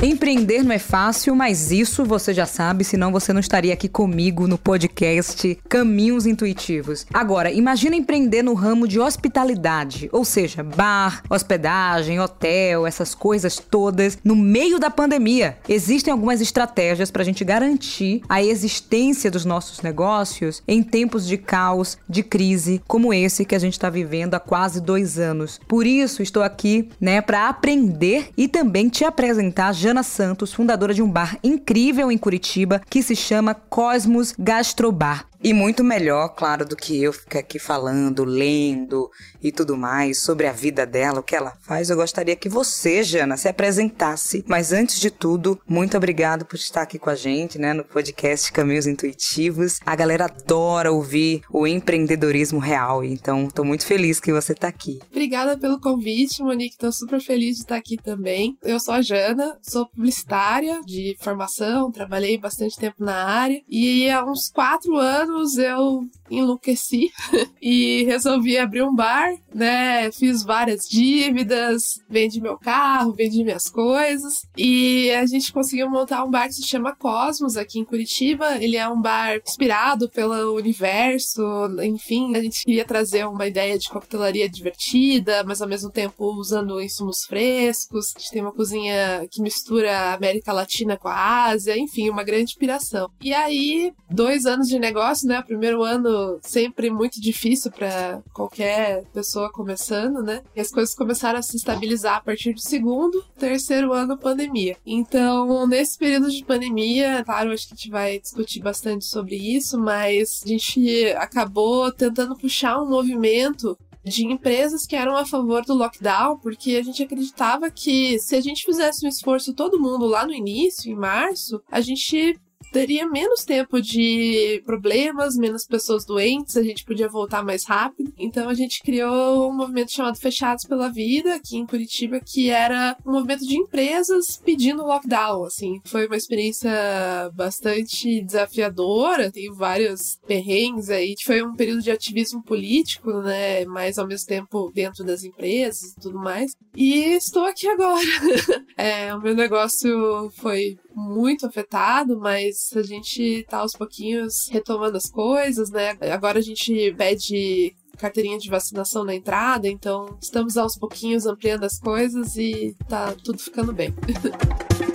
Empreender não é fácil, mas isso você já sabe, senão você não estaria aqui comigo no podcast Caminhos Intuitivos. Agora, imagina empreender no ramo de hospitalidade, ou seja, bar, hospedagem, hotel, essas coisas todas, no meio da pandemia. Existem algumas estratégias para a gente garantir a existência dos nossos negócios em tempos de caos, de crise, como esse que a gente está vivendo há quase dois anos. Por isso, estou aqui, né, para aprender e também te apresentar Jana Santos, fundadora de um bar incrível em Curitiba que se chama Cosmos Gastrobar. E muito melhor, claro, do que eu ficar aqui falando, lendo e tudo mais sobre a vida dela, o que ela faz. Eu gostaria que você, Jana, se apresentasse. Mas antes de tudo, muito obrigado por estar aqui com a gente, né, no podcast Caminhos Intuitivos. A galera adora ouvir o empreendedorismo real, então estou muito feliz que você está aqui. Obrigada pelo convite, Monique. Estou super feliz de estar aqui também. Eu sou a Jana, sou publicitária de formação, trabalhei bastante tempo na área e há uns quatro anos anos eu enlouqueci e resolvi abrir um bar, né? Fiz várias dívidas, vendi meu carro, vendi minhas coisas e a gente conseguiu montar um bar que se chama Cosmos aqui em Curitiba. Ele é um bar inspirado pelo universo, enfim, a gente queria trazer uma ideia de coquetelaria divertida, mas ao mesmo tempo usando insumos frescos. A gente tem uma cozinha que mistura a América Latina com a Ásia, enfim, uma grande inspiração. E aí, dois anos de negócio, né? O primeiro ano sempre muito difícil para qualquer pessoa começando, né? E as coisas começaram a se estabilizar a partir do segundo, terceiro ano pandemia. Então, nesse período de pandemia, claro, acho que a gente vai discutir bastante sobre isso, mas a gente acabou tentando puxar um movimento de empresas que eram a favor do lockdown, porque a gente acreditava que se a gente fizesse um esforço todo mundo lá no início, em março, a gente teria menos tempo de problemas, menos pessoas doentes, a gente podia voltar mais rápido. Então a gente criou um movimento chamado Fechados pela Vida aqui em Curitiba, que era um movimento de empresas pedindo lockdown, assim. Foi uma experiência bastante desafiadora, tem vários perrengues aí. Foi um período de ativismo político, né, mas ao mesmo tempo dentro das empresas e tudo mais. E estou aqui agora. é, o meu negócio foi muito afetado, mas a gente tá aos pouquinhos retomando as coisas, né? Agora a gente pede carteirinha de vacinação na entrada, então estamos aos pouquinhos ampliando as coisas e tá tudo ficando bem.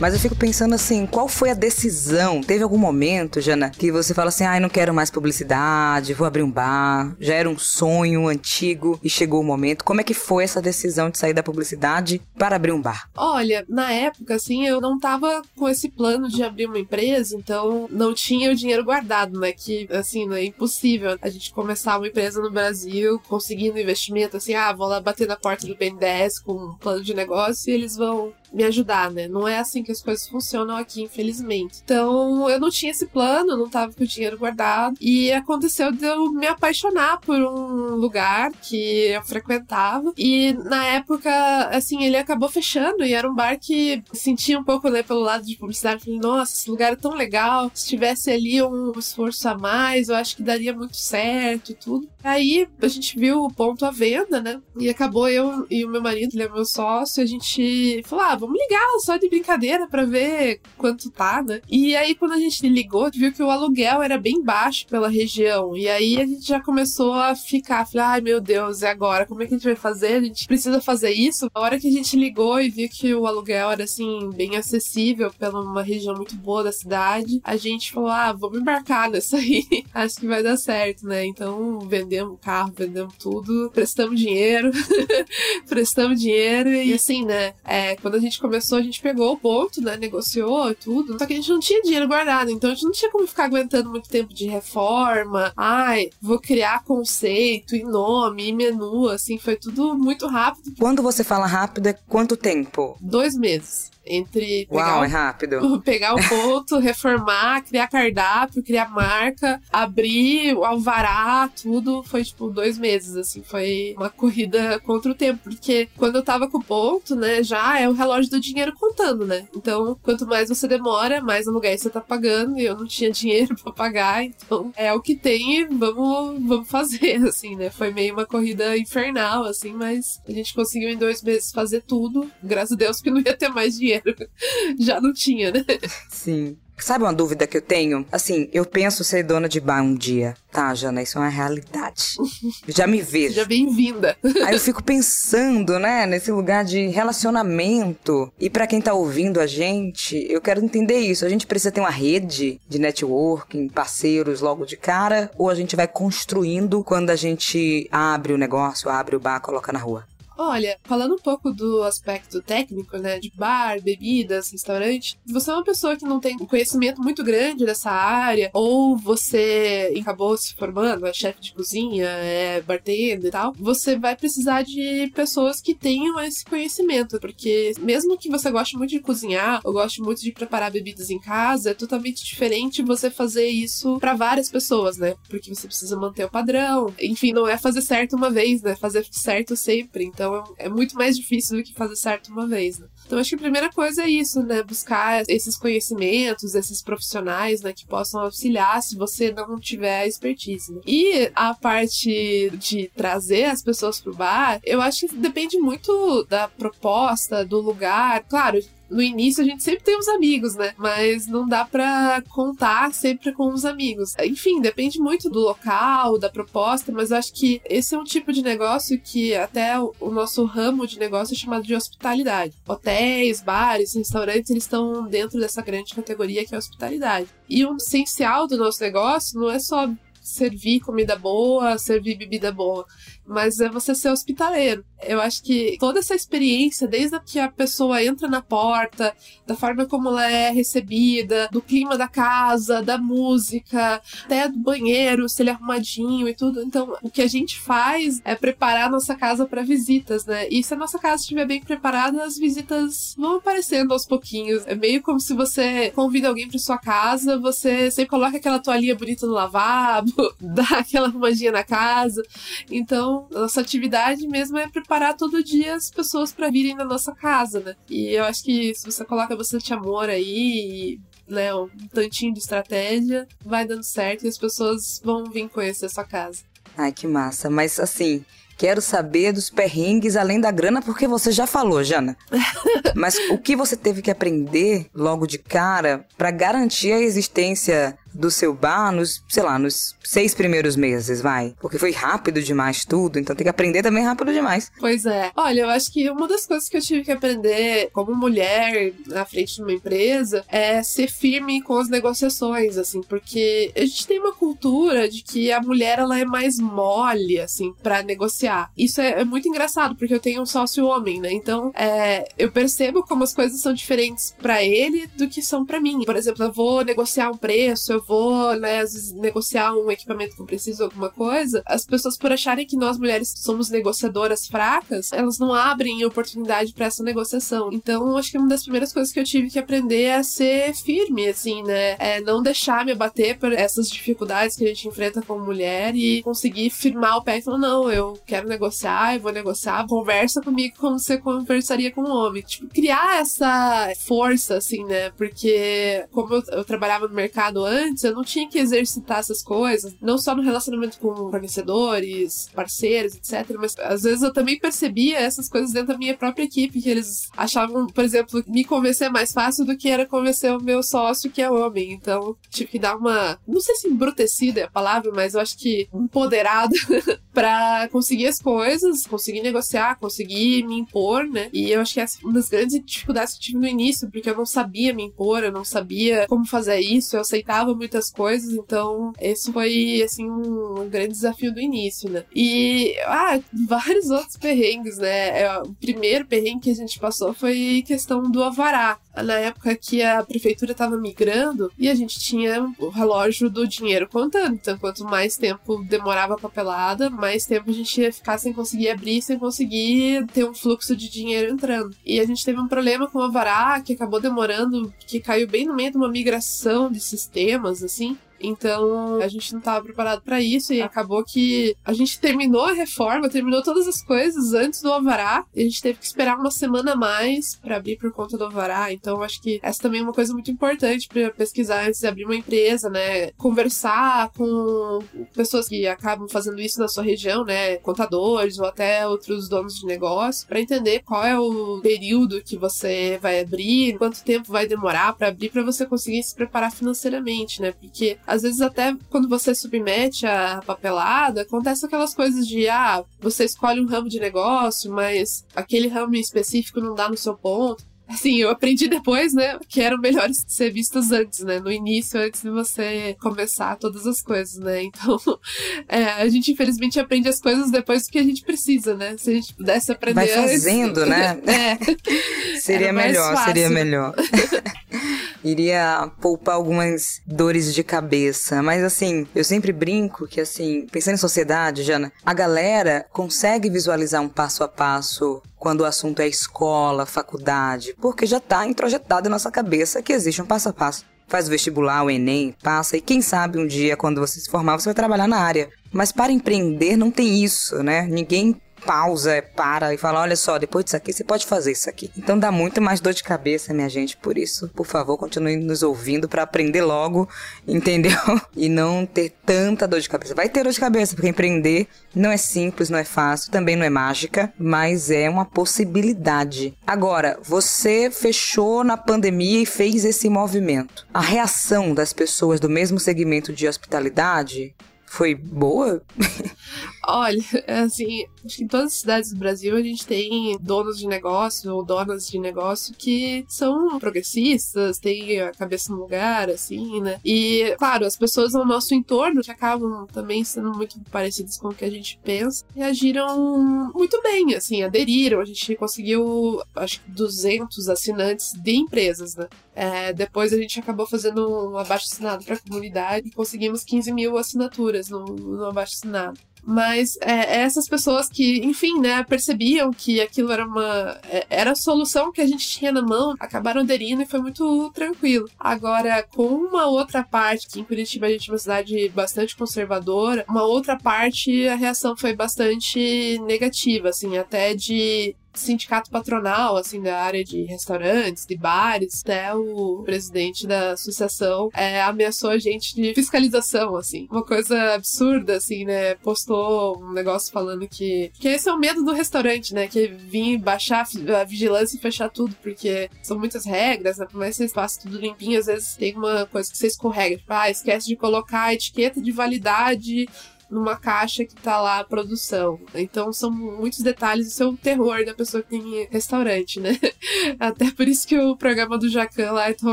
Mas eu fico pensando assim, qual foi a decisão? Teve algum momento, Jana, que você fala assim, ai, ah, não quero mais publicidade, vou abrir um bar, já era um sonho antigo e chegou o momento. Como é que foi essa decisão de sair da publicidade para abrir um bar? Olha, na época, assim, eu não tava com esse plano de abrir uma empresa, então não tinha o dinheiro guardado, né? Que, assim, é impossível a gente começar uma empresa no Brasil conseguindo investimento, assim, ah, vou lá bater na porta do BNDES com um plano de negócio e eles vão me ajudar, né? Não é assim que as coisas funcionam aqui, infelizmente. Então, eu não tinha esse plano, não tava com o dinheiro guardado. E aconteceu de eu me apaixonar por um lugar que eu frequentava. E na época, assim, ele acabou fechando e era um bar que sentia um pouco, né, pelo lado de publicidade. Falei, nossa, esse lugar é tão legal. Se tivesse ali um esforço a mais, eu acho que daria muito certo e tudo. Aí a gente viu o ponto à venda, né? E acabou eu e o meu marido, ele é meu sócio, a gente falou: ah, vamos ligar só de brincadeira para ver quanto tá, né? E aí quando a gente ligou, viu que o aluguel era bem baixo pela região. E aí a gente já começou a ficar, falei, ai meu Deus, e agora? Como é que a gente vai fazer? A gente precisa fazer isso? A hora que a gente ligou e viu que o aluguel era assim, bem acessível pela uma região muito boa da cidade, a gente falou: ah, vamos embarcar nessa aí. Acho que vai dar certo, né? Então, vendemos o carro, vendemos tudo, prestamos dinheiro, prestamos dinheiro e assim, né? É, quando a gente começou, a gente pegou o ponto, né? Negociou tudo. Só que a gente não tinha dinheiro guardado, então a gente não tinha como ficar aguentando muito tempo de reforma. Ai, vou criar conceito e nome e menu, assim, foi tudo muito rápido. Quando você fala rápido, é quanto tempo? Dois meses. Entre pegar, Uau, o, é rápido. pegar o ponto, reformar, criar cardápio, criar marca, abrir o alvará, tudo. Foi tipo dois meses, assim. Foi uma corrida contra o tempo. Porque quando eu tava com o ponto, né, já é o relógio do dinheiro contando, né? Então, quanto mais você demora, mais aluguel você tá pagando. E eu não tinha dinheiro para pagar. Então, é o que tem vamos, vamos fazer, assim, né? Foi meio uma corrida infernal, assim, mas a gente conseguiu em dois meses fazer tudo. Graças a Deus que não ia ter mais dinheiro. Já não tinha, né? Sim. Sabe uma dúvida que eu tenho? Assim, eu penso ser dona de bar um dia. Tá, Jana, isso é uma realidade. Já me vejo. Já bem-vinda. Aí eu fico pensando, né, nesse lugar de relacionamento. E para quem tá ouvindo a gente, eu quero entender isso. A gente precisa ter uma rede de networking, parceiros logo de cara? Ou a gente vai construindo quando a gente abre o negócio, abre o bar, coloca na rua? Olha, falando um pouco do aspecto técnico, né, de bar, bebidas, restaurante, você é uma pessoa que não tem um conhecimento muito grande dessa área, ou você acabou se formando, é chefe de cozinha, é bartender e tal, você vai precisar de pessoas que tenham esse conhecimento, porque mesmo que você goste muito de cozinhar, ou goste muito de preparar bebidas em casa, é totalmente diferente você fazer isso para várias pessoas, né? Porque você precisa manter o padrão. Enfim, não é fazer certo uma vez, né? Fazer certo sempre. Então, então é muito mais difícil do que fazer certo uma vez, né? Então acho que a primeira coisa é isso, né? Buscar esses conhecimentos, esses profissionais, né? Que possam auxiliar se você não tiver expertise. Né? E a parte de trazer as pessoas pro bar, eu acho que depende muito da proposta, do lugar. Claro, no início a gente sempre tem os amigos, né? Mas não dá para contar sempre com os amigos. Enfim, depende muito do local, da proposta, mas acho que esse é um tipo de negócio que até o nosso ramo de negócio é chamado de hospitalidade. Hotéis, bares, restaurantes, eles estão dentro dessa grande categoria que é a hospitalidade. E o essencial do nosso negócio não é só servir comida boa, servir bebida boa mas é você ser hospitaleiro. Eu acho que toda essa experiência, desde que a pessoa entra na porta, da forma como ela é recebida, do clima da casa, da música, até do banheiro, se ele é arrumadinho e tudo. Então, o que a gente faz é preparar a nossa casa para visitas, né? E se a nossa casa estiver bem preparada, as visitas vão aparecendo aos pouquinhos. É meio como se você convida alguém para sua casa, você sempre coloca aquela toalhinha bonita no lavabo, dá aquela arrumadinha na casa. Então, nossa atividade mesmo é preparar todo dia as pessoas para virem na nossa casa, né? E eu acho que se você coloca bastante amor aí, né, um tantinho de estratégia, vai dando certo e as pessoas vão vir conhecer a sua casa. Ai, que massa. Mas assim, Quero saber dos perrengues além da grana, porque você já falou, Jana. Mas o que você teve que aprender logo de cara para garantir a existência do seu bar nos, sei lá, nos seis primeiros meses, vai? Porque foi rápido demais tudo, então tem que aprender também rápido demais. Pois é. Olha, eu acho que uma das coisas que eu tive que aprender como mulher na frente de uma empresa é ser firme com as negociações, assim, porque a gente tem uma cultura de que a mulher ela é mais mole, assim, para negociar. Isso é, é, muito engraçado, porque eu tenho um sócio homem, né? Então, é, eu percebo como as coisas são diferentes para ele do que são para mim. Por exemplo, eu vou negociar um preço, eu vou, né, às vezes negociar um equipamento que eu preciso, alguma coisa, as pessoas, por acharem que nós mulheres somos negociadoras fracas, elas não abrem oportunidade para essa negociação. Então, acho que uma das primeiras coisas que eu tive que aprender é ser firme, assim, né? É não deixar me abater por essas dificuldades que a gente enfrenta como mulher e conseguir firmar o pé e falar: não, eu quero negociar, eu vou negociar, conversa comigo como você conversaria com um homem. Tipo, criar essa força, assim, né? Porque, como eu, eu trabalhava no mercado antes, antes eu não tinha que exercitar essas coisas, não só no relacionamento com fornecedores, parceiros, etc. Mas às vezes eu também percebia essas coisas dentro da minha própria equipe, que eles achavam, por exemplo, me convencer mais fácil do que era convencer o meu sócio, que é homem. Então tive que dar uma, não sei se embrutecida é a palavra, mas eu acho que empoderada para conseguir as coisas, conseguir negociar, conseguir me impor, né? E eu acho que essa é uma das grandes dificuldades que eu tive no início, porque eu não sabia me impor, eu não sabia como fazer isso, eu aceitava muito muitas coisas, então esse foi, assim, um grande desafio do início, né? E, ah, vários outros perrengues, né? É, o primeiro perrengue que a gente passou foi questão do avará na época que a prefeitura estava migrando e a gente tinha o relógio do dinheiro contando. Então, quanto mais tempo demorava a papelada, mais tempo a gente ia ficar sem conseguir abrir, sem conseguir ter um fluxo de dinheiro entrando. E a gente teve um problema com o Avará, que acabou demorando, que caiu bem no meio de uma migração de sistemas, assim. Então, a gente não estava preparado para isso e acabou que a gente terminou a reforma, terminou todas as coisas antes do alvará e a gente teve que esperar uma semana a mais para abrir por conta do alvará. Então, acho que essa também é uma coisa muito importante para pesquisar antes de abrir uma empresa, né? Conversar com pessoas que acabam fazendo isso na sua região, né? Contadores ou até outros donos de negócio, para entender qual é o período que você vai abrir, quanto tempo vai demorar para abrir para você conseguir se preparar financeiramente, né? Porque às vezes até quando você submete a papelada, acontece aquelas coisas de, ah, você escolhe um ramo de negócio, mas aquele ramo específico não dá no seu ponto. Assim, eu aprendi depois, né, que eram melhores ser vistos antes, né, no início, antes de você começar todas as coisas, né. Então, é, a gente infelizmente aprende as coisas depois do que a gente precisa, né. Se a gente pudesse aprender. Vai fazendo, antes, né? É. seria melhor, fácil. seria melhor. Iria poupar algumas dores de cabeça. Mas assim, eu sempre brinco que assim, pensando em sociedade, Jana, a galera consegue visualizar um passo a passo quando o assunto é escola, faculdade, porque já está introjetado em nossa cabeça que existe um passo a passo. Faz o vestibular, o Enem, passa e quem sabe um dia, quando você se formar, você vai trabalhar na área. Mas para empreender não tem isso, né? Ninguém pausa, para e fala: olha só, depois disso aqui você pode fazer isso aqui. Então dá muito mais dor de cabeça, minha gente. Por isso, por favor, continue nos ouvindo para aprender logo, entendeu? E não ter tanta dor de cabeça. Vai ter dor de cabeça, porque empreender não é simples, não é fácil, também não é mágica, mas é uma possibilidade. Agora, você fechou na pandemia e fez esse movimento. A reação das pessoas do mesmo segmento de hospitalidade foi boa? Olha, assim, acho que em todas as cidades do Brasil a gente tem donos de negócio ou donas de negócio que são progressistas, têm a cabeça no lugar, assim, né? E, claro, as pessoas ao nosso entorno, que acabam também sendo muito parecidas com o que a gente pensa, reagiram muito bem, assim, aderiram. A gente conseguiu, acho que 200 assinantes de empresas, né? É, depois a gente acabou fazendo um abaixo assinado para a comunidade e conseguimos 15 mil assinaturas no, no abaixo assinado. Mas é, essas pessoas que, enfim, né, percebiam que aquilo era uma. É, era a solução que a gente tinha na mão, acabaram aderindo e foi muito tranquilo. Agora, com uma outra parte, que em Curitiba a gente é uma cidade bastante conservadora, uma outra parte a reação foi bastante negativa, assim, até de sindicato patronal, assim, da área de restaurantes, de bares, até o presidente da associação é, ameaçou a gente de fiscalização, assim. Uma coisa absurda, assim, né? Postou um negócio falando que. Que esse é o medo do restaurante, né? Que vir baixar a vigilância e fechar tudo, porque são muitas regras, né? Por mais que vocês façam tudo limpinho, às vezes tem uma coisa que você escorrega. Tipo, ah, esquece de colocar a etiqueta de validade numa caixa que tá lá a produção. Então são muitos detalhes, isso é o terror da pessoa que tem restaurante, né? Até por isso que o programa do Jacan lá é tão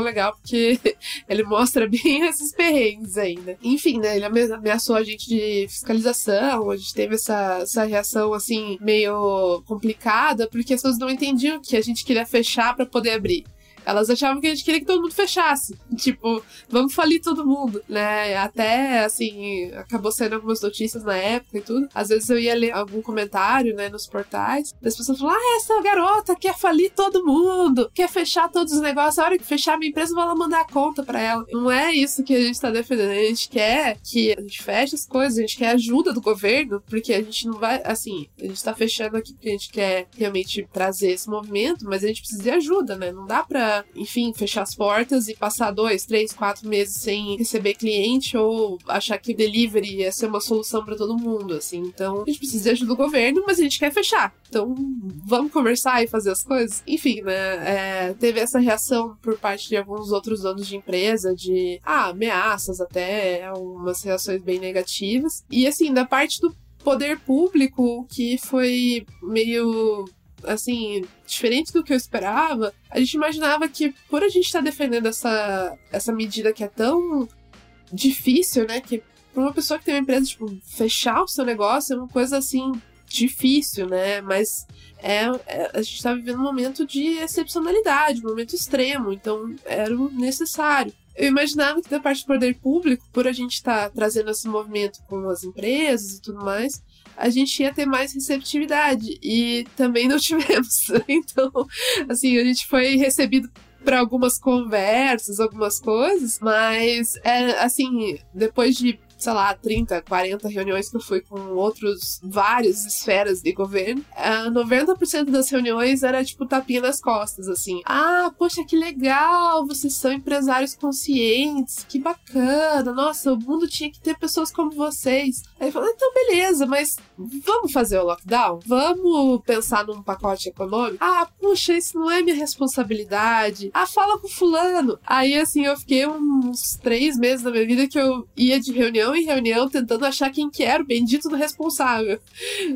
legal, porque ele mostra bem esses perrengues ainda. Enfim, né? Ele ameaçou a gente de fiscalização, a gente teve essa, essa reação assim, meio complicada, porque as pessoas não entendiam que a gente queria fechar para poder abrir. Elas achavam que a gente queria que todo mundo fechasse. Tipo, vamos falir todo mundo, né? Até, assim, acabou saindo algumas notícias na época e tudo. Às vezes eu ia ler algum comentário, né, nos portais, das pessoas falam, ah, essa garota quer falir todo mundo, quer fechar todos os negócios, a hora que fechar a minha empresa, eu vou lá mandar a conta pra ela. Não é isso que a gente tá defendendo. A gente quer que a gente feche as coisas, a gente quer ajuda do governo, porque a gente não vai, assim, a gente tá fechando aqui porque a gente quer realmente trazer esse movimento, mas a gente precisa de ajuda, né? Não dá pra enfim, fechar as portas e passar dois, três, quatro meses sem receber cliente ou achar que delivery ia ser uma solução para todo mundo, assim. Então, a gente precisa de ajuda do governo, mas a gente quer fechar. Então, vamos conversar e fazer as coisas? Enfim, né? É, teve essa reação por parte de alguns outros donos de empresa de, ah, ameaças até, umas reações bem negativas. E, assim, da parte do poder público, que foi meio assim, diferente do que eu esperava, a gente imaginava que por a gente estar tá defendendo essa, essa medida que é tão difícil, né? Que para uma pessoa que tem uma empresa, tipo, fechar o seu negócio é uma coisa assim difícil, né? Mas é, é a gente está vivendo um momento de excepcionalidade, um momento extremo, então era necessário. Eu imaginava que da parte do poder público, por a gente estar tá trazendo esse movimento com as empresas e tudo mais, a gente ia ter mais receptividade. E também não tivemos. Então, assim, a gente foi recebido para algumas conversas, algumas coisas, mas é assim, depois de sei lá, 30, 40 reuniões que eu fui com outros, várias esferas de governo, uh, é, 90% das reuniões era tipo tapinha nas costas, assim. Ah, poxa, que legal, vocês são empresários conscientes, que bacana, nossa, o mundo tinha que ter pessoas como vocês. Aí eu falei, então beleza, mas vamos fazer o lockdown? Vamos pensar num pacote econômico? Ah, puxa, isso não é minha responsabilidade. Ah, fala com fulano. Aí, assim, eu fiquei uns três meses da minha vida que eu ia de reunião reunião em reunião tentando achar quem que era o bendito do responsável.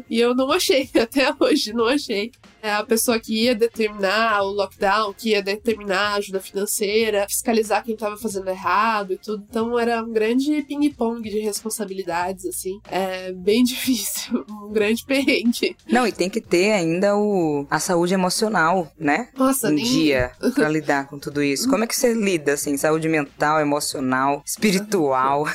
E eu não achei, até hoje não achei. É a pessoa que ia determinar o lockdown, que ia determinar a ajuda financeira, fiscalizar quem estava fazendo errado e tudo. Então era um grande ping-pong de responsabilidades, assim. É bem difícil, um grande perrengue. Não, e tem que ter ainda o, a saúde emocional, né? Nossa, um nem... dia pra lidar com tudo isso. Como é que você lida, assim, saúde mental, emocional, espiritual?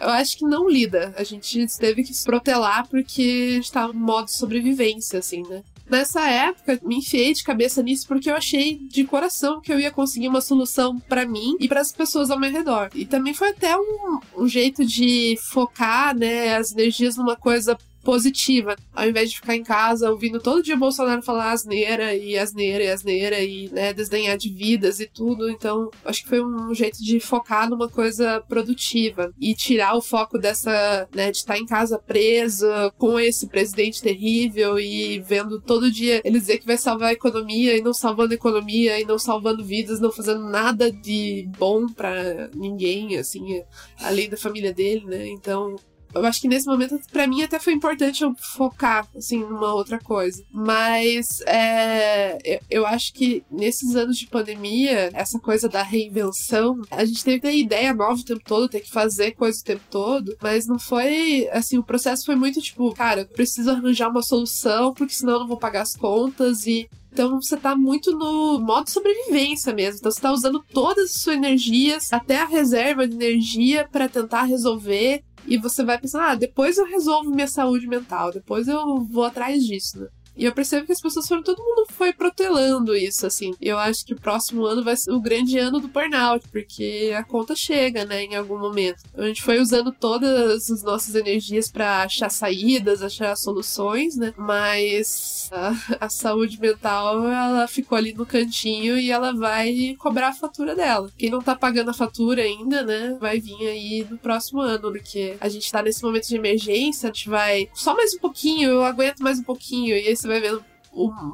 Eu acho que não lida. A gente teve que se protelar porque a gente tava no modo sobrevivência, assim, né? Nessa época, me enfiei de cabeça nisso porque eu achei de coração que eu ia conseguir uma solução para mim e para as pessoas ao meu redor. E também foi até um, um jeito de focar, né, as energias numa coisa positiva, ao invés de ficar em casa ouvindo todo dia o Bolsonaro falar asneira e asneira e asneira e né, desdenhar de vidas e tudo. Então, acho que foi um jeito de focar numa coisa produtiva e tirar o foco dessa, né, de estar em casa presa com esse presidente terrível e vendo todo dia ele dizer que vai salvar a economia e não salvando a economia e não salvando vidas, não fazendo nada de bom para ninguém, assim, além da família dele, né? Então, eu acho que nesse momento, para mim, até foi importante eu focar, assim, numa outra coisa. Mas é, eu, eu, acho que nesses anos de pandemia, essa coisa da reinvenção, a gente teve que ter ideia nova o tempo todo, ter que fazer coisa o tempo todo, mas não foi, assim, o processo foi muito tipo, cara, eu preciso arranjar uma solução, porque senão eu não vou pagar as contas e então você tá muito no modo sobrevivência mesmo. Então você tá usando todas as suas energias, até a reserva de energia para tentar resolver e você vai pensar, ah, depois eu resolvo minha saúde mental, depois eu vou atrás disso, né? E eu percebo que as pessoas foram, todo mundo foi protelando isso, assim. Eu acho que o próximo ano vai ser o grande ano do burnout, porque a conta chega, né, em algum momento. A gente foi usando todas as nossas energias para achar saídas, achar soluções, né, mas a, a, saúde mental, ela ficou ali no cantinho e ela vai cobrar a fatura dela. Quem não tá pagando a fatura ainda, né, vai vir aí no próximo ano, porque a gente tá nesse momento de emergência, a gente vai só mais um pouquinho, eu aguento mais um pouquinho, e esse você vai vendo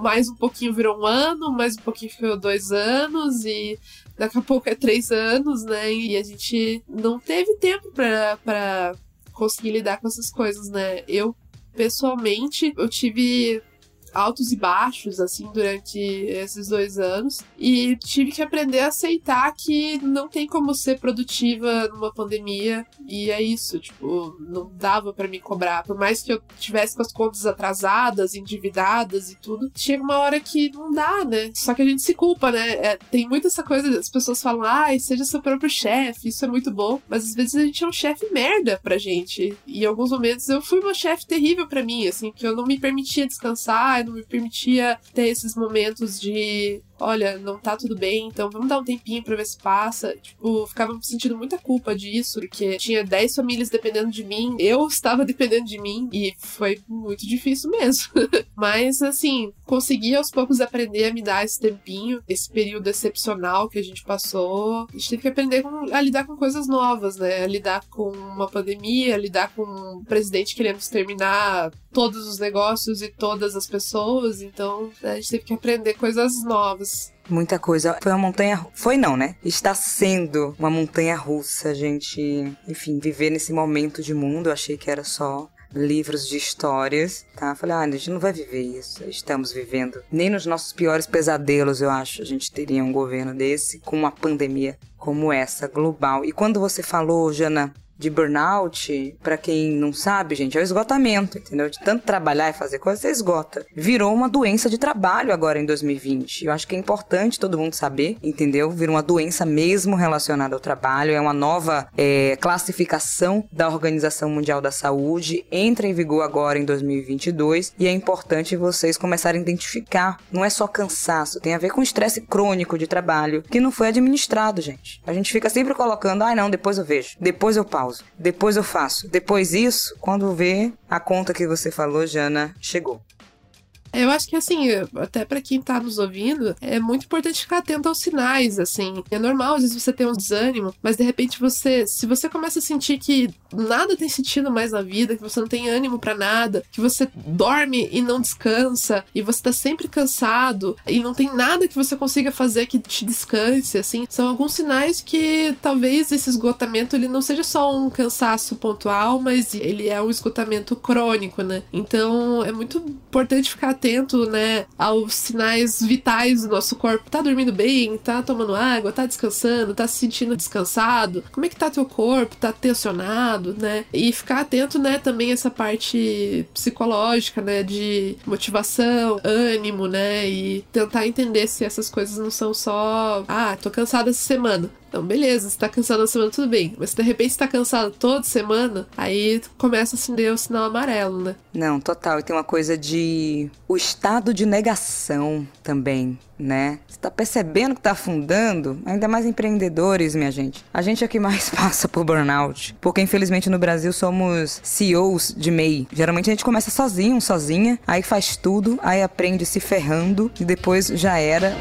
mais um pouquinho virou um ano, mais um pouquinho virou dois anos e daqui a pouco é três anos, né? E a gente não teve tempo para conseguir lidar com essas coisas, né? Eu, pessoalmente, eu tive altos e baixos, assim, durante esses dois anos. E tive que aprender a aceitar que não tem como ser produtiva numa pandemia. E é isso, tipo, não dava para me cobrar. Por mais que eu tivesse com as contas atrasadas, endividadas e tudo, chega uma hora que não dá, né? Só que a gente se culpa, né? É, tem muita essa coisa, as pessoas falam, ai, ah, seja seu próprio chefe, isso é muito bom. Mas às vezes a gente é um chefe merda pra gente. E em alguns momentos eu fui uma chefe terrível para mim, assim, que eu não me permitia descansar, não me permitia ter esses momentos de olha, não tá tudo bem, então vamos dar um tempinho pra ver se passa. Tipo, ficava sentindo muita culpa disso, porque tinha 10 famílias dependendo de mim, eu estava dependendo de mim, e foi muito difícil mesmo. Mas, assim, consegui aos poucos aprender a me dar esse tempinho, esse período excepcional que a gente passou. A gente teve que aprender a lidar com coisas novas, né? A lidar com uma pandemia, a lidar com um presidente querendo exterminar todos os negócios e todas as pessoas, então a gente teve que aprender coisas novas. Muita coisa. Foi uma montanha. Foi não, né? Está sendo uma montanha russa, gente. Enfim, viver nesse momento de mundo. Eu achei que era só livros de histórias, tá? Falei, ah, a gente não vai viver isso. Estamos vivendo. Nem nos nossos piores pesadelos, eu acho, a gente teria um governo desse com uma pandemia como essa, global. E quando você falou, Jana, de burnout, para quem não sabe, gente, é o esgotamento, entendeu? De tanto trabalhar e fazer coisas, você esgota. Virou uma doença de trabalho agora em 2020. Eu acho que é importante todo mundo saber, entendeu? Virou uma doença mesmo relacionada ao trabalho. É uma nova é, classificação da Organização Mundial da Saúde. Entra em vigor agora em 2022 e é importante vocês começarem a identificar. Não é só cansaço, tem a ver com estresse crônico de trabalho que não foi administrado, gente. A gente fica sempre colocando, ai ah, não, depois eu vejo, depois eu pauso Depois eu faço. Depois isso, quando vê, a conta que você falou, Jana, chegou. Eu acho que assim, até para quem tá nos ouvindo, é muito importante ficar atento aos sinais, assim. É normal às vezes você ter um desânimo, mas de repente você, se você começa a sentir que nada tem sentido mais na vida, que você não tem ânimo para nada, que você dorme e não descansa, e você tá sempre cansado, e não tem nada que você consiga fazer que te descanse, assim, são alguns sinais que talvez esse esgotamento ele não seja só um cansaço pontual, mas ele é um esgotamento crônico, né? Então é muito importante ficar atento, né, aos sinais vitais do nosso corpo. Tá dormindo bem? Tá tomando água? Tá descansando? Tá se sentindo descansado? Como é que tá teu corpo? Tá tensionado, né? E ficar atento, né, também essa parte psicológica, né, de motivação, ânimo, né, e tentar entender se essas coisas não são só, ah, tô cansada essa semana. Então, beleza, você tá cansado na semana, tudo bem. Mas se de repente você tá cansado toda semana, aí começa a acender o sinal amarelo, né? Não, total. E tem uma coisa de. O estado de negação também, né? Você tá percebendo que tá afundando? Ainda mais empreendedores, minha gente. A gente é que mais passa por burnout. Porque infelizmente no Brasil somos CEOs de MEI. Geralmente a gente começa sozinho, sozinha, aí faz tudo, aí aprende se ferrando e depois já era.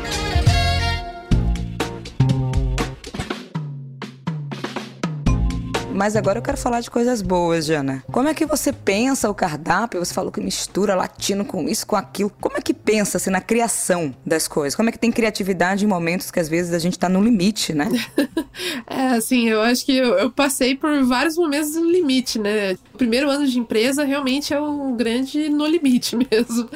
Mas agora eu quero falar de coisas boas, Jana. Como é que você pensa o cardápio? Você falou que mistura latino com isso, com aquilo. Como é que pensa assim, na criação das coisas? Como é que tem criatividade em momentos que às vezes a gente tá no limite, né? é, assim, eu acho que eu, eu, passei por vários momentos no limite, né? O primeiro ano de empresa realmente é um grande no limite mesmo,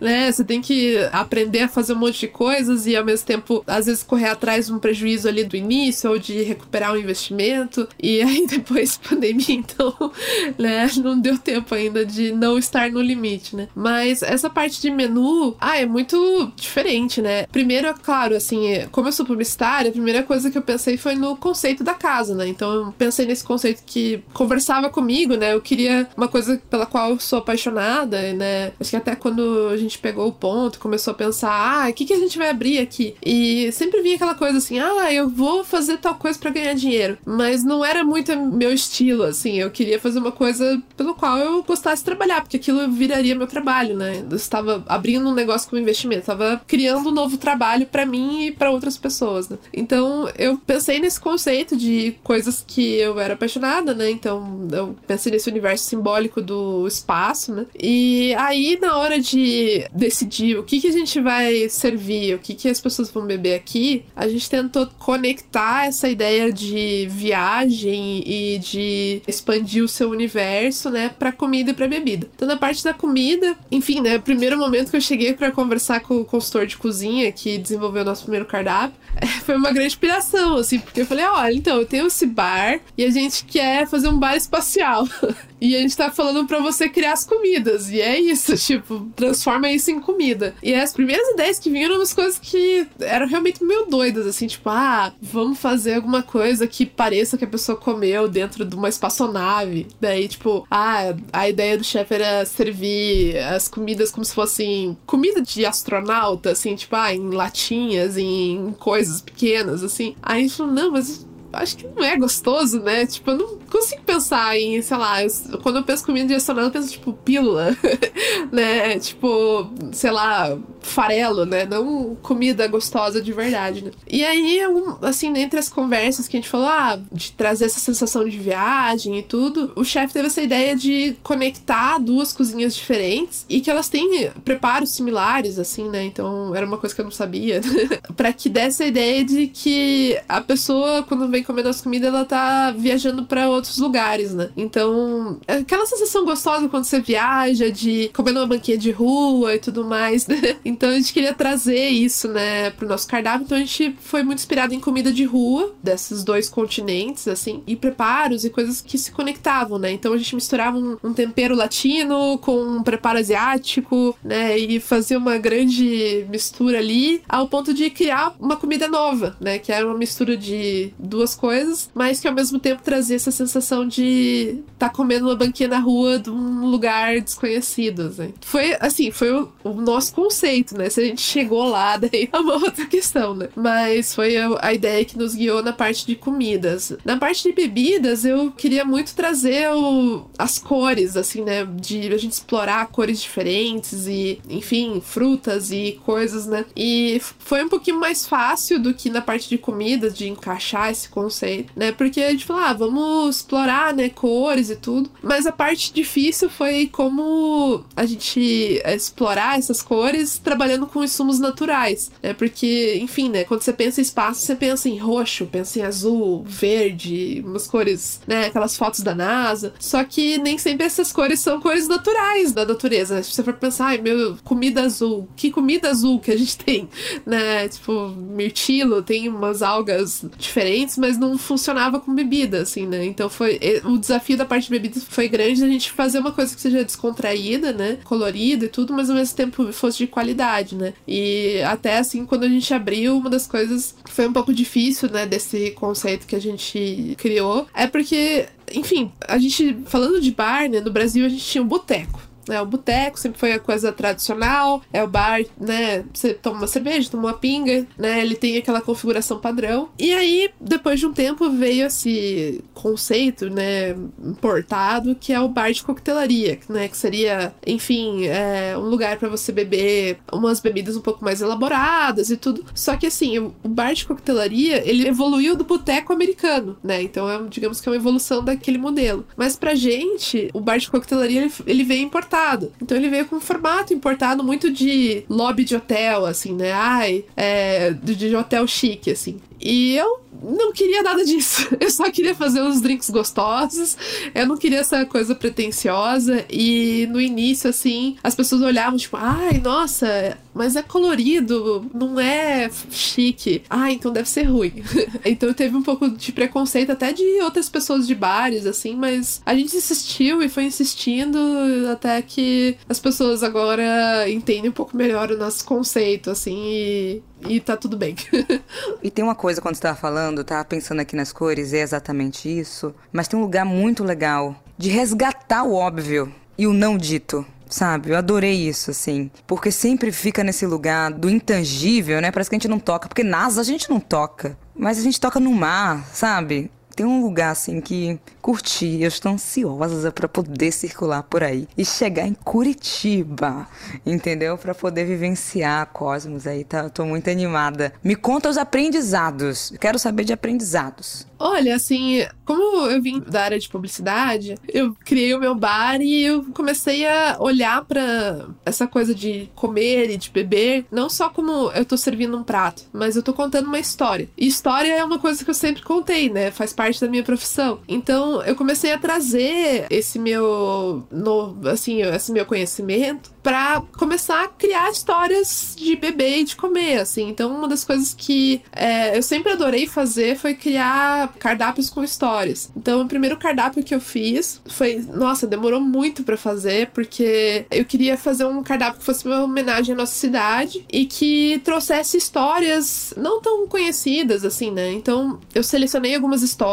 né? Você tem que aprender a fazer um monte de coisas e ao mesmo tempo, às vezes, correr atrás de um prejuízo ali do início ou de recuperar um investimento. E aí depois depois pandemia, então, né, não deu tempo ainda de não estar no limite, né? Mas essa parte de menu, ah, é muito diferente, né? Primeiro, é claro, assim, como eu sou publicitária, a primeira coisa que eu pensei foi no conceito da casa, né? Então eu pensei nesse conceito que conversava comigo, né? Eu queria uma coisa pela qual eu sou apaixonada, né? Acho que até quando a gente pegou o ponto, começou a pensar, ah, o que, que a gente vai abrir aqui? E sempre vinha aquela coisa assim, ah, eu vou fazer tal coisa para ganhar dinheiro. Mas não era muito meu estilo, assim. Eu queria fazer uma coisa pelo qual eu gostasse de trabalhar, porque aquilo viraria meu trabalho, né? Eu estava abrindo um negócio com investimento, estava criando um novo trabalho para mim e para outras pessoas, né? Então, eu pensei nesse conceito de coisas que eu era apaixonada, né? Então, eu pensei nesse universo simbólico do espaço, né? E aí, na hora de decidir o que, que a gente vai servir, o que, que as pessoas vão beber aqui, a gente tentou conectar essa ideia de viagem e de expandir o seu universo, né, para comida e para bebida. Então, na parte da comida, enfim, né, primeiro momento que eu cheguei para conversar com o consultor de cozinha que desenvolveu o nosso primeiro cardápio, foi uma grande inspiração, assim, porque eu falei, olha, então, eu tenho esse bar e a gente quer fazer um bar espacial. E a gente tá falando para você criar as comidas. E é isso, tipo, transforma isso em comida. E as primeiras ideias que vinham eram umas coisas que eram realmente meio doidas, assim, tipo, ah, vamos fazer alguma coisa que pareça que a pessoa comeu dentro de uma espaçonave. Daí, tipo, ah, a ideia do chefe era servir as comidas como se fossem comida de astronauta, assim, tipo, ah, em latinhas, em coisas pequenas, assim. Aí a gente falou, não, mas acho que não é gostoso, né? Tipo, eu não consigo pensar em, sei lá, quando eu penso comida direcionada, eu penso, tipo, pílula, né? Tipo, sei lá, farelo, né? Não comida gostosa de verdade, né? E aí, assim, entre as conversas que a gente falou, ah, de trazer essa sensação de viagem e tudo, o chefe teve essa ideia de conectar duas cozinhas diferentes e que elas têm preparos similares, assim, né? Então, era uma coisa que eu não sabia. para que desse a ideia de que a pessoa, quando vem comer nossa comida, ela tá viajando para outros lugares, né? Então, é aquela sensação gostosa quando você viaja, de comer numa banquinha de rua e tudo mais, né? Então a gente queria trazer isso, né, pro nosso cardápio. Então a gente foi muito inspirado em comida de rua, desses dois continentes, assim, e preparos e coisas que se conectavam, né? Então a gente misturava um, um tempero latino com um preparo asiático, né? E fazia uma grande mistura ali, ao ponto de criar uma comida nova, né? Que era uma mistura de duas coisas, mas que ao mesmo tempo trazia essa sensação de estar tá comendo uma banquinha na rua de um lugar desconhecido, né? Foi, assim, foi o, o, nosso conceito, né? Se a gente chegou lá, daí é uma outra questão, né? Mas foi a, a ideia que nos guiou na parte de comidas. Na parte de bebidas, eu queria muito trazer o, as cores, assim, né? De a gente explorar cores diferentes e, enfim, frutas e coisas, né? E foi um pouquinho mais fácil do que na parte de comidas, de encaixar esse conceito, né? Porque a gente falou, ah, vamos explorar, né? Cores e tudo. Mas a parte difícil foi como a gente explorar essas cores trabalhando com insumos naturais, né? Porque, enfim, né? Quando você pensa em espaço, você pensa em roxo, pensa em azul, verde, umas cores, né? Aquelas fotos da NASA. Só que nem sempre essas cores são cores naturais da natureza. Se você for pensar, ai meu, comida azul. Que comida azul que a gente tem, né? Tipo, mirtilo, tem umas algas diferentes, mas não funcionava com bebida, assim, né? Então foi. O desafio da parte de bebidas foi grande a gente fazer uma coisa que seja descontraída, né? Colorida e tudo, mas ao mesmo tempo fosse de qualidade, né? E até assim, quando a gente abriu, uma das coisas que foi um pouco difícil, né, desse conceito que a gente criou, é porque, enfim, a gente, falando de bar, né, no Brasil a gente tinha um boteco. É, o boteco sempre foi a coisa tradicional, é o bar, né? Você toma uma cerveja, toma uma pinga, né? Ele tem aquela configuração padrão. E aí, depois de um tempo, veio esse conceito, né? Importado, que é o bar de coquetelaria, né? Que seria, enfim, é, um lugar para você beber umas bebidas um pouco mais elaboradas e tudo. Só que, assim, o bar de coquetelaria, ele evoluiu do boteco americano, né? Então, é, digamos que é uma evolução daquele modelo. Mas pra gente, o bar de coquetelaria, ele, ele veio importado importado. Então ele veio com um formato importado muito de lobby de hotel, assim, né? Ai, é, de hotel chique, assim. E eu não queria nada disso. Eu só queria fazer uns drinks gostosos. Eu não queria essa coisa pretensiosa. E no início, assim, as pessoas olhavam, tipo, ai, nossa, mas é colorido, não é chique. Ah, então deve ser ruim. então teve um pouco de preconceito até de outras pessoas de bares, assim, mas a gente insistiu e foi insistindo até que as pessoas agora entendem um pouco melhor o nosso conceito, assim, e, e tá tudo bem. e tem uma coisa quando você tava falando, tava pensando aqui nas cores, é exatamente isso, mas tem um lugar muito legal de resgatar o óbvio e o não dito sabe? Eu adorei isso, assim. Porque sempre fica nesse lugar do intangível, né? Parece que a gente não toca. Porque NASA a gente não toca. Mas a gente toca no mar, sabe? Tem um lugar assim que curti. Eu estou ansiosa para poder circular por aí e chegar em Curitiba, entendeu? Para poder vivenciar Cosmos aí. Tá, tô muito animada. Me conta os aprendizados. Quero saber de aprendizados. Olha, assim, como eu vim da área de publicidade, eu criei o meu bar e eu comecei a olhar para essa coisa de comer e de beber, não só como eu tô servindo um prato, mas eu tô contando uma história. E história é uma coisa que eu sempre contei, né? Faz parte da minha profissão. Então, eu comecei a trazer esse meu, no, assim, esse meu conhecimento para começar a criar histórias de beber e de comer, assim. Então, uma das coisas que é, eu sempre adorei fazer foi criar cardápios com histórias. Então, o primeiro cardápio que eu fiz foi, nossa, demorou muito para fazer, porque eu queria fazer um cardápio que fosse uma homenagem à nossa cidade e que trouxesse histórias não tão conhecidas, assim, né? Então, eu selecionei algumas histórias,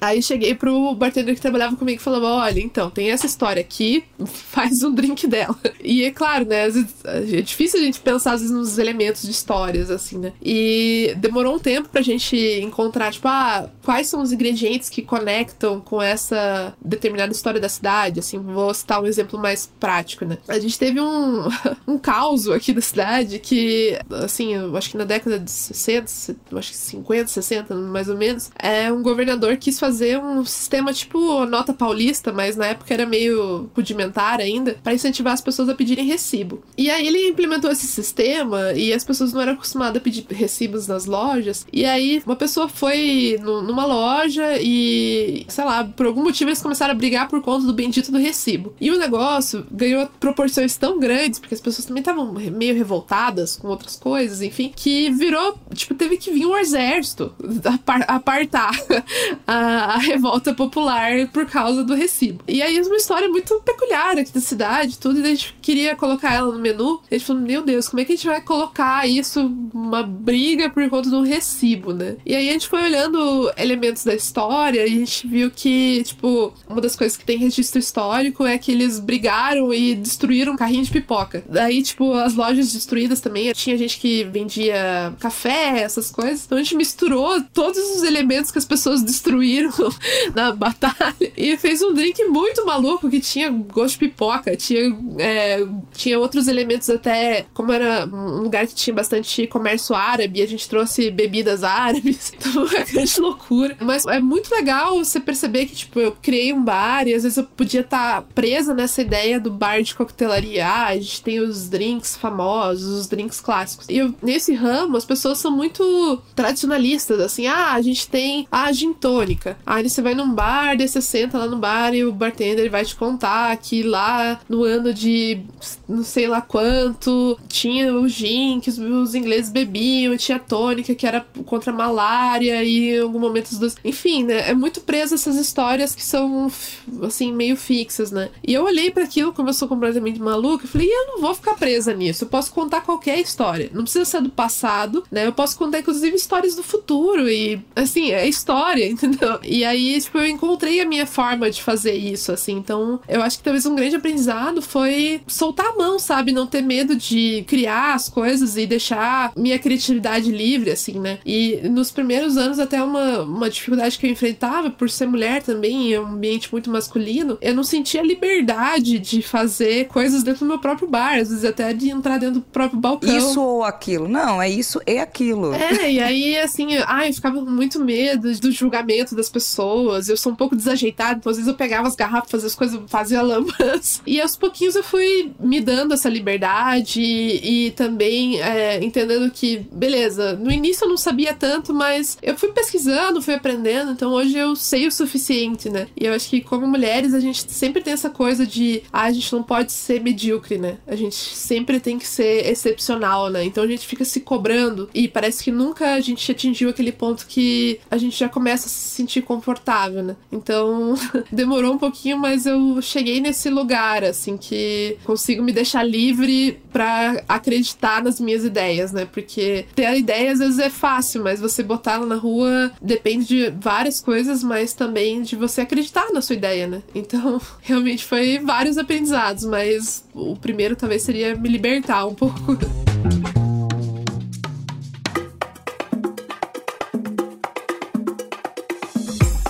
aí cheguei pro bartender que trabalhava comigo e falava: olha, então, tem essa história aqui, faz um drink dela. E é claro, né? É difícil a gente pensar, às vezes, nos elementos de histórias, assim, né? E demorou um tempo pra gente encontrar, tipo, ah, quais são os ingredientes que conectam com essa determinada história da cidade, assim, vou citar um exemplo mais prático, né? A gente teve um, um caos aqui da cidade que, assim, eu acho que na década de 60, eu acho que 50, 60, mais ou menos, é um governador quis fazer um sistema tipo nota paulista, mas na época era meio rudimentar ainda, para incentivar as pessoas a pedirem recibo. E aí ele implementou esse sistema e as pessoas não eram acostumadas a pedir recibos nas lojas. E aí uma pessoa foi no, numa loja e, sei lá, por algum motivo eles começaram a brigar por conta do bendito do recibo. E o negócio ganhou proporções tão grandes, porque as pessoas também estavam meio revoltadas com outras coisas, enfim, que virou, tipo, teve que vir um exército apartar a, a revolta popular por causa do recibo. E aí é uma história muito peculiar aqui da cidade, tudo, e a gente queria colocar ela no menu. A gente falou, meu Deus, como é que a gente vai colocar isso, uma briga por conta um recibo, né? E aí a gente foi olhando elementos da história e a gente viu que, tipo, uma das coisas que tem registro histórico é que eles brigaram e destruíram um carrinho de pipoca. Daí, tipo, as lojas destruídas também, tinha gente que vendia café, essas coisas. Então a gente misturou todos os elementos que as pessoas destruíram na batalha e fez um drink muito maluco que tinha gosto de pipoca, tinha, é, tinha outros elementos até, como era um lugar que tinha bastante comércio árabe, a gente trouxe bebidas árabes, então é grande loucura. Mas é muito legal você perceber que, tipo, eu criei um bar e às vezes eu podia estar tá presa nessa ideia do bar de coquetelaria. Ah, a gente tem os drinks famosos, os drinks clássicos. E eu, nesse ramo, as pessoas são muito tradicionalistas, assim, ah, a gente tem a gin tônica. Aí você vai num bar, daí você senta lá no bar e o bartender vai te contar que lá no ano de não sei lá quanto tinha o gin que os, os ingleses bebiam, tinha a tônica que era contra a malária e em algum momento os dois. Enfim, né? É muito preso essas histórias que são assim, meio fixas, né? E eu olhei para aquilo, como eu sou completamente maluca, e falei, eu não vou ficar presa nisso. Eu posso contar qualquer história. Não precisa ser do passado, né? Eu posso contar, inclusive, histórias do futuro. E, assim, é história, entendeu? E aí, tipo, eu encontrei a minha forma de fazer isso, assim. Então, eu acho que talvez um grande aprendizado foi soltar a mão, sabe? Não ter medo de criar as coisas e deixar minha criatividade livre, assim, né? E nos primeiros anos, até uma, uma dificuldade que eu enfrentava por ser mulher também, em um ambiente muito masculino, eu não sentia liberdade de fazer coisas dentro do meu próprio bar, às vezes até de entrar dentro do próprio balcão. Isso ou aquilo. Não, é isso e aquilo. É, e aí, assim, ai, eu ficava com muito medo do julgamento das pessoas. Eu sou um pouco desajeitada, então às vezes eu pegava as garrafas, as coisas, fazia lâmpadas. E aos pouquinhos eu fui me dando essa liberdade e, e também é, entendendo que, beleza, no início eu não sabia tanto, mas eu fui pesquisando, fui aprendendo, então hoje eu sei o suficiente, né? E eu acho que como mulheres a gente sempre tem essa coisa de, ah, a gente não pode ser medíocre, né? A gente sempre tem que ser excepcional, né? Então a gente fica se cobrando e parece que nunca a gente atingiu aquele ponto que a gente já começa a se sentir confortável, né? Então demorou um pouquinho, mas eu cheguei nesse lugar, assim, que consigo me deixar livre para acreditar nas minhas ideias, né? Porque ter a ideia às vezes é fácil, mas você botar ela na rua depende de várias coisas, mas também de você acreditar na sua ideia, né? Então, realmente foi vários aprendizados, mas o primeiro talvez seria me libertar um pouco.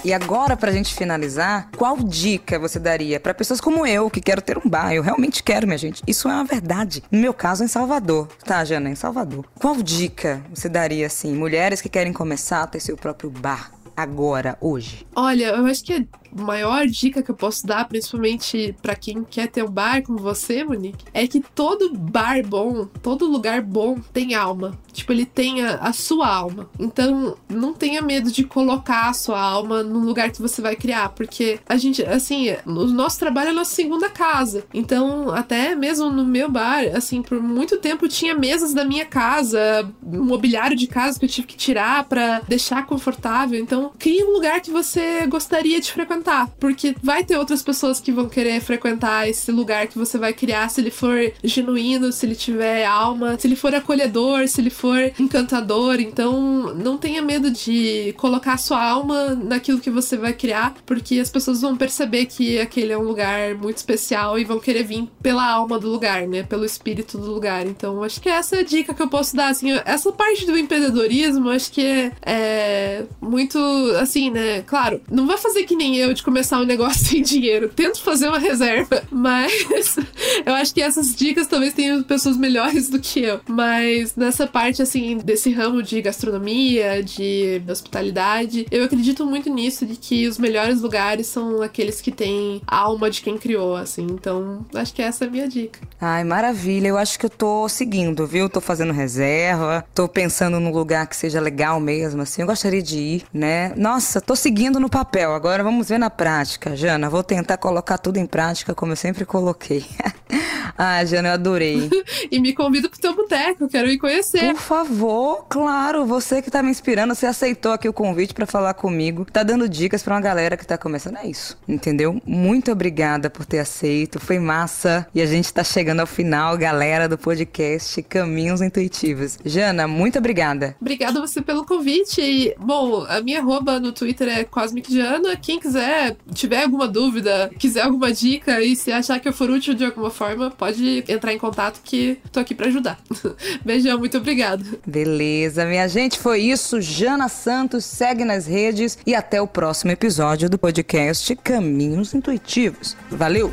E agora, pra gente finalizar, qual dica você daria para pessoas como eu, que quero ter um bar? Eu realmente quero, minha gente. Isso é uma verdade. No meu caso, em Salvador. Tá, Jana, em Salvador. Qual dica você daria, assim, mulheres que querem começar a ter seu próprio bar? agora, hoje? Olha, eu acho que maior dica que eu posso dar, principalmente para quem quer ter um bar como você, Monique, é que todo bar bom, todo lugar bom tem alma. Tipo, ele tem a, a, sua alma. Então, não tenha medo de colocar a sua alma no lugar que você vai criar, porque a gente, assim, o nosso trabalho é a nossa segunda casa. Então, até mesmo no meu bar, assim, por muito tempo tinha mesas da minha casa, mobiliário de casa que eu tive que tirar para deixar confortável. Então, crie um lugar que você gostaria de frequentar, porque vai ter outras pessoas que vão querer frequentar esse lugar que você vai criar se ele for genuíno, se ele tiver alma, se ele for acolhedor, se ele for for encantador. Então, não tenha medo de colocar sua alma naquilo que você vai criar, porque as pessoas vão perceber que aquele é um lugar muito especial e vão querer vir pela alma do lugar, né? Pelo espírito do lugar. Então, acho que essa é a dica que eu posso dar. Assim, essa parte do empreendedorismo, acho que é, é muito assim, né? Claro, não vai fazer que nem eu de começar um negócio sem dinheiro. Tento fazer uma reserva, mas eu acho que essas dicas talvez tenham pessoas melhores do que eu. Mas nessa parte, assim, desse ramo de gastronomia, de hospitalidade, eu acredito muito nisso, de que os melhores lugares são aqueles que têm alma de quem criou, assim. Então, acho que essa é a minha dica. Ai, maravilha. Eu acho que eu tô seguindo, viu? Tô fazendo reserva, tô pensando num lugar que seja legal mesmo, assim. Eu gostaria de ir, né? Nossa, tô seguindo no papel. Agora vamos ver na prática. Jana, vou tentar colocar tudo em prática como eu sempre coloquei. ah, Jana, eu adorei. e me convida pro teu boteco, quero ir conhecer. Por favor, claro, você que tá me inspirando, você aceitou aqui o convite para falar comigo, tá dando dicas para uma galera que tá começando. É isso, entendeu? Muito obrigada por ter aceito, foi massa. E a gente tá chegando ao final, galera do podcast Caminhos Intuitivos. Jana, muito obrigada. Obrigada você pelo convite. E, bom, a minha arroba no Twitter é Cosmic Jana. Quem quiser, tiver alguma dúvida, quiser alguma dica e se achar que eu for útil de alguma forma, pode entrar em contato que tô aqui para ajudar. Beijão, muito obrigada. Beleza, minha gente, foi isso. Jana Santos, segue nas redes e até o próximo episódio do podcast Caminhos Intuitivos. Valeu!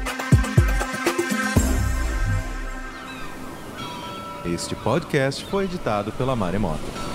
Este podcast foi editado pela Maremoto.